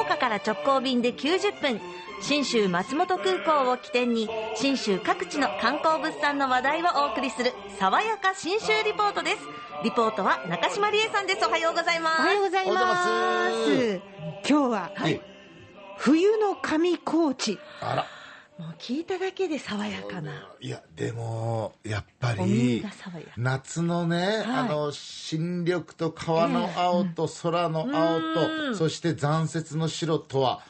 福岡から直行便で90分信州松本空港を起点に信州各地の観光物産の話題をお送りする爽やか信州リポートですリポートは中島理恵さんですおはようございますおはようございます。今日は、はい。冬の上高地。あら。もう聞いただけで爽やかな。いや、でも、やっぱりが、爽やか。夏のね、あの、新緑と川の青と空の青と、そして残雪の白とは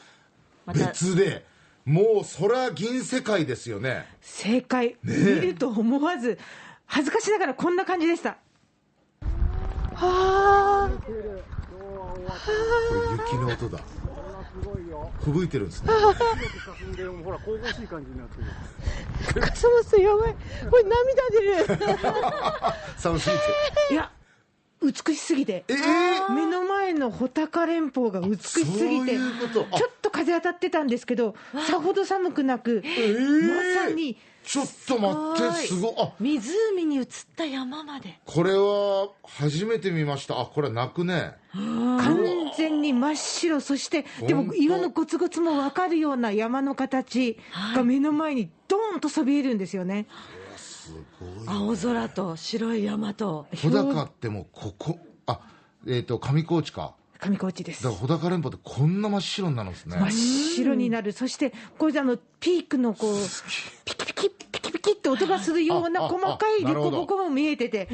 別で、もう空銀世界ですよね。正解、見ると思わず、恥ずかしながらこんな感じでした。はあ、これ雪の音だ。吹雪いてるんですね。霞んでほら神々しい感じになってる笠松さんやばい。これ涙出る。寒すぎて。いや、美しすぎて。えー、目の前の穂高連峰が美しすぎて、そういうことあちょっと風当たってたんですけど、さほど寒くなく、まさにちょっと待って、すごい。あ、湖に映った山までこれは初めて見ました。あ、これは泣くね。完全に真っ白、そして、でも岩のゴツゴツも分かるような山の形が目の前にドーンとそびえるんですよね。すごい。青空と白い山と穂高ってもうここ、あ、えっ、と、上高地か？上高地ですだから。穂高連峰ってこんな真っ白になるんですね。真っ白になる、そして、これであのピークのこう、ピキピキ、ピキピキって音がするような細かい凸凹も見えてて、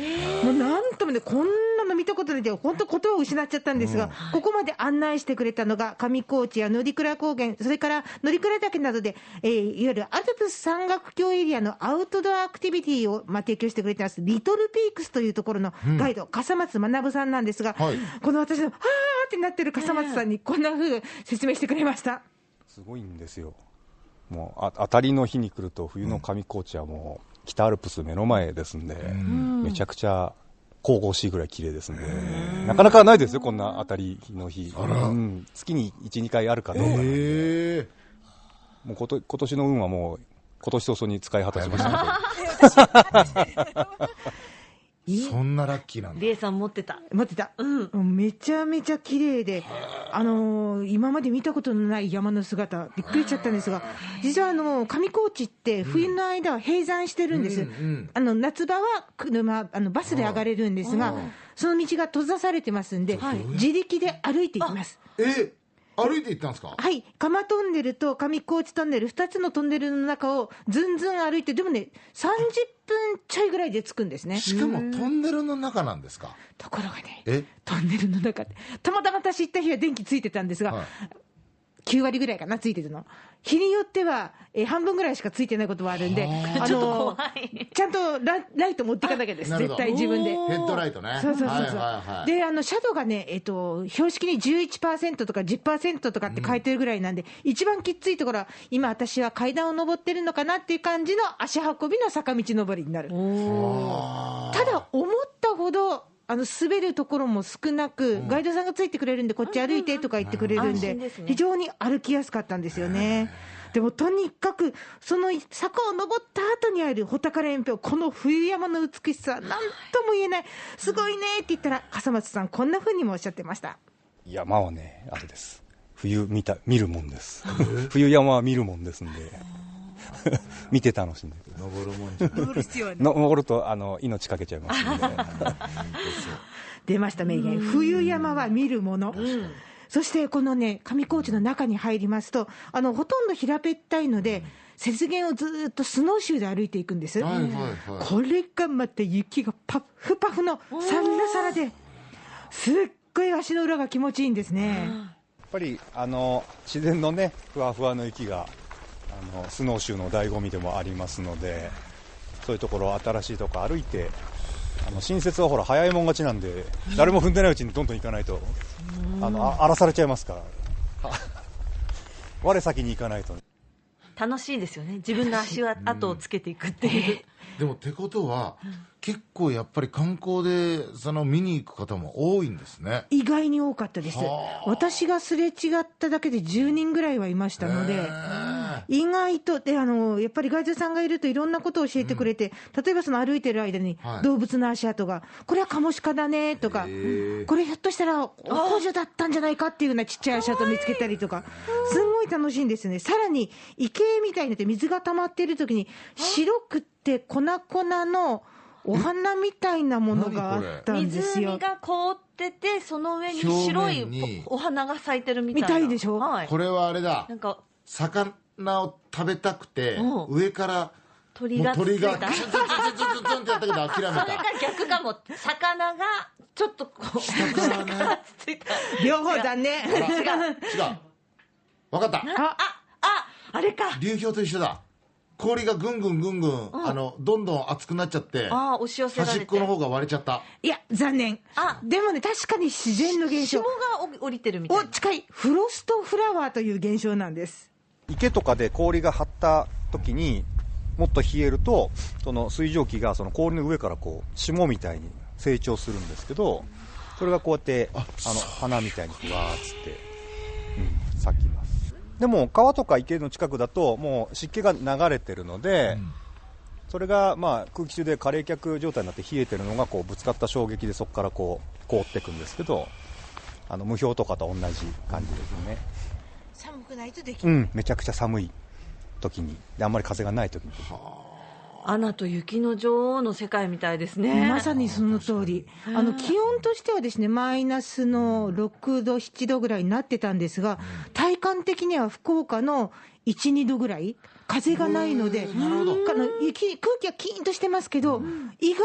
もうなんともね、こんなの見たことで、本当、言葉を失っちゃったんですが、ここまで案内してくれたのが、上高地や乗鞍高原、それから乗鞍岳などで、えーいわゆるアルプス山岳橋エリアのアウトドアアクティビティを、まあ、提供してくれてます、リトルピークスというところのガイド、笠松学さんなんですが、はい。この私の、はーってなってる笠松さんに、こんなふうに説明してくれました。すごいんですよ。もうあ当たりの日に来ると冬の上高地はもう北アルプス目の前ですんで、めちゃくちゃ神々しいぐらい綺麗ですんで、なかなかないですよこんな当たりの日、うん、月に12回あるかどうか、えもうこと今年の運はもう今年早々に使い果たしましたので。ー、そんなラッキーなんだ。理恵さん持ってた。待ってた、めちゃめちゃ綺麗で、あのー今まで見たことのない山の姿、びっくりしちゃったんですが、実はあの上高地って、冬の間は閉山してるんです、うんうんあの夏場は車あのバスで上がれるんですが、その道が閉ざされてますんで、自力で歩いていきます。えー、歩いて行ったんですか？はい、釜トンネルと上高地トンネル、2つのトンネルの中をずんずん歩いて、でもね、30分ちょいぐらいで着くんですね。しかもトンネルの中なんですか？ところがね、え？トンネルの中で、たまたま私行った日は電気ついてたんですが、はい9割ぐらいかな、ついてるの。日によっては、えー半分ぐらいしかついてないこともあるんで、あのーちょっと怖いちゃんとラライト持っていかなきゃです、絶対自分で。ヘッドライトね。そうそうそうそう、はいはいはい、であのシャドウがね、えっと、標識に11%とか10%とかって書いてるぐらいなんで、一番きっついところは、今、私は階段を登ってるのかなっていう感じの足運びの坂道登りになる。あただ、思ったほど、あの滑るところも少なく、ガイドさんがついてくれるんで、こっち歩いてとか言ってくれるん安で非常に歩きやすかったんですよね。でもとにかく、その坂を登った後にある穂高連峰、この冬山の美しさ、なんとも言えない、すごいねって言ったら、笠松さん、こんな風にもおっしゃってました。山はねあれです。冬見た見るもんです。冬山は見るもんですんで 見て楽しんでください登るもんじゃない。の登るとあの命かけちゃいますんで 出ました名言、冬山は見るもの。そしてこのね、上高地の中に入りますと、あのほとんど平べったいので、雪原をずーっとスノーシューで歩いていくんです。はいはいはい。これがまた雪がパッフパフのサンラサラで、すっごい足の裏が気持ちいいんですね。やっぱりあの自然のねふわふわの雪があのスノーシューの醍醐味でもありますのでそういうところ新しいとこ歩いてあの新雪はほら早いもん勝ちなんで誰も踏んでないうちにどんどん行かないとあのあ荒らされちゃいますから。は我先に行かないと楽しいですよね。自分の足は後をつけていくって。いう、でもってことは、結構やっぱり観光でその見に行く方も多いんですね。意外に多かったです。は。あ。私がすれ違っただけで10人ぐらいはいましたので、へー意外とであの、やっぱりガイドさんがいるといろんなことを教えてくれて、例えばその歩いてる間にはい。動物の足跡が、これはカモシカだねとか、これひょっとしたら工場だったんじゃないかっていうようなちっちゃい足跡見つけたりとか、すごい楽しいんですよね。さらに池みたいになって水が溜まっている時に、白くって粉々のお花みたいなものがあったんですよ。湖。が凍ってて、その上に白いお花が咲いてるみたいな。みたいでしょ？はい。これはあれだ。なんか、魚を食べたくてうん上から鳥が鳥がた。ツンツンツンツンツンツンってやったけど諦めそれかた逆かも。魚が、ちょっとこう、下からねつついた。両方残念。違う分かったああ、あれか。流氷と一緒だ氷がぐんぐんぐんぐん、あのどんどん熱くなっちゃってああ、押し寄せられて。端っこの方が割れちゃったいや、残念。あでもね、確かに自然の現象霜。が降りてるみたいな。お近い、フロストフラワーという現象なんです。池とかで氷が張った時にもっと冷えるとその水蒸気がその氷の上からこう霜みたいに成長するんですけどそれがこうやってあの花みたいにふわーっつって、うん、咲きます。でも川とか池の近くだともう湿気が流れてるので、それがまあ空気中で過冷却状態になって冷えてるのがこうぶつかった衝撃でそこからこう凍っていくんですけどあの無氷とかと同じ感じですね寒くないとできうん、めちゃくちゃ寒い時に、であんまり風がない時に。アナと雪の女王の世界みたいですね。まさにその通り、あの気温としてはですねマイナスの6度、7度ぐらいになってたんですが、体感的には福岡の1、2度ぐらい、風がないので、あの雪空気はキーンとしてますけど、意外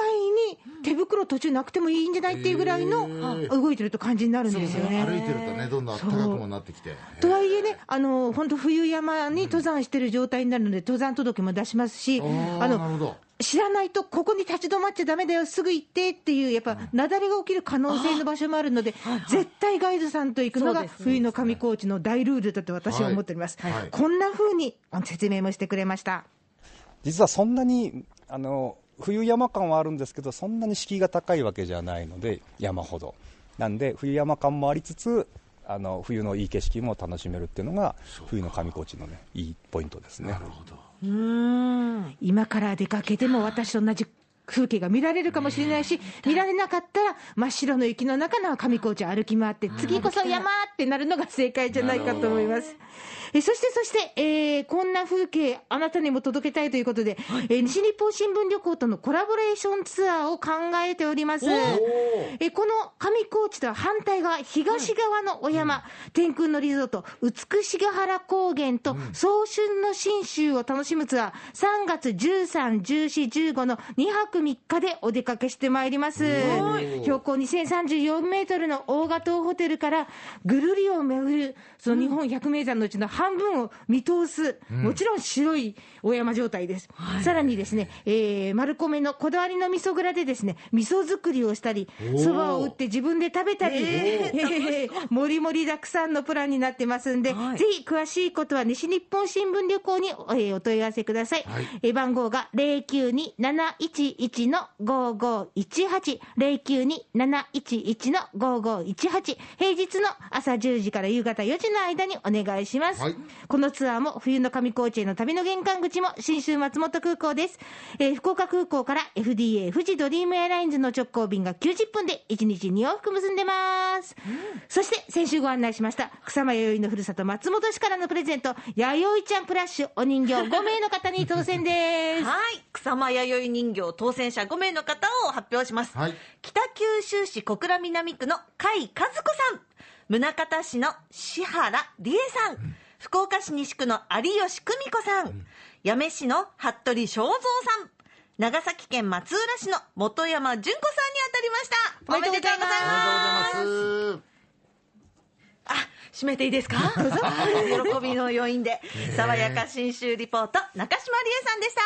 に手袋途中なくてもいいんじゃないっていうぐらいの、あ動いてると感じになるんですよね。歩いてるとねどんどん暖かくもなってきて。とはいえね、あの本当、冬山に登山してる状態になるので、登山届も出しますし、あの知らないと、ここに立ち止まっちゃだめだよ、すぐ行ってっていう、やっぱ、雪崩が起きる可能性の場所もあるので、絶対ガイドさんと行くのが冬の上高地の大ルールだと私は思っております。はいはいこんな風にあの説明もしてくれました。実はそんなに、あの、冬山感はあるんですけど、そんなに敷居が高いわけじゃないので、山ほど。なんで、冬山感もありつつ、あの、冬のいい景色も楽しめるっていうのが、冬の上高地のね、いいポイントですね。うーん。今から出かけても私と同じ風景が見られるかもしれないし、見られなかったら真っ白の雪の中の上高地を歩き回って、次こそ山ってなるのが正解じゃないかと思います。えそしてそして、えーこんな風景、あなたにも届けたいということで、えー西日本新聞旅行とのコラボレーションツアーを考えております。えこの上高地とは反対側、東側のお山、天空のリゾート、美しが原高原と早春の信州を楽しむツアー、3月13、14、15の2泊3日でお出かけしてまいります。標高2034メートルの大型ホテルからぐるりを巡る、その日本百名山のうちの半分を見通す、もちろん白いお山状態です。さらにですね、えー、丸米のこだわりの味噌蔵でですね、味噌作りをしたり、そばを打って自分で食べたり、えーもりもりたくさんのプランになってますんで、はい。ぜひ詳しいことは西日本新聞旅行に、えーお問い合わせください。はい。えー番号が092-711の5518、092-711の5518、平日の朝10時から夕方4時の間にお願いします。はいこのツアーも冬の上高地への旅の玄関口も新州松本空港です。えー福岡空港から FDA 富士ドリームエアラインズの直行便が90分で1日2往復結んでます。そして先週ご案内しました草間弥生のふるさと松本市からのプレゼント、弥生ちゃんプラッシュお人形5名の方に当選です。はい。草間弥生人形当選者5名の方を発表します。はい北九州市小倉南区の甲斐和子さん。宗像市の志原理恵さん。福岡市西区の有吉久美子さん。八女市の服部正蔵さん。長崎県松浦市の本山純子さんに当たりました。おめでとうございますありがとうございますあ、閉めていいですか？喜びの余韻で。爽やか新州リポート、中島理恵さんでした。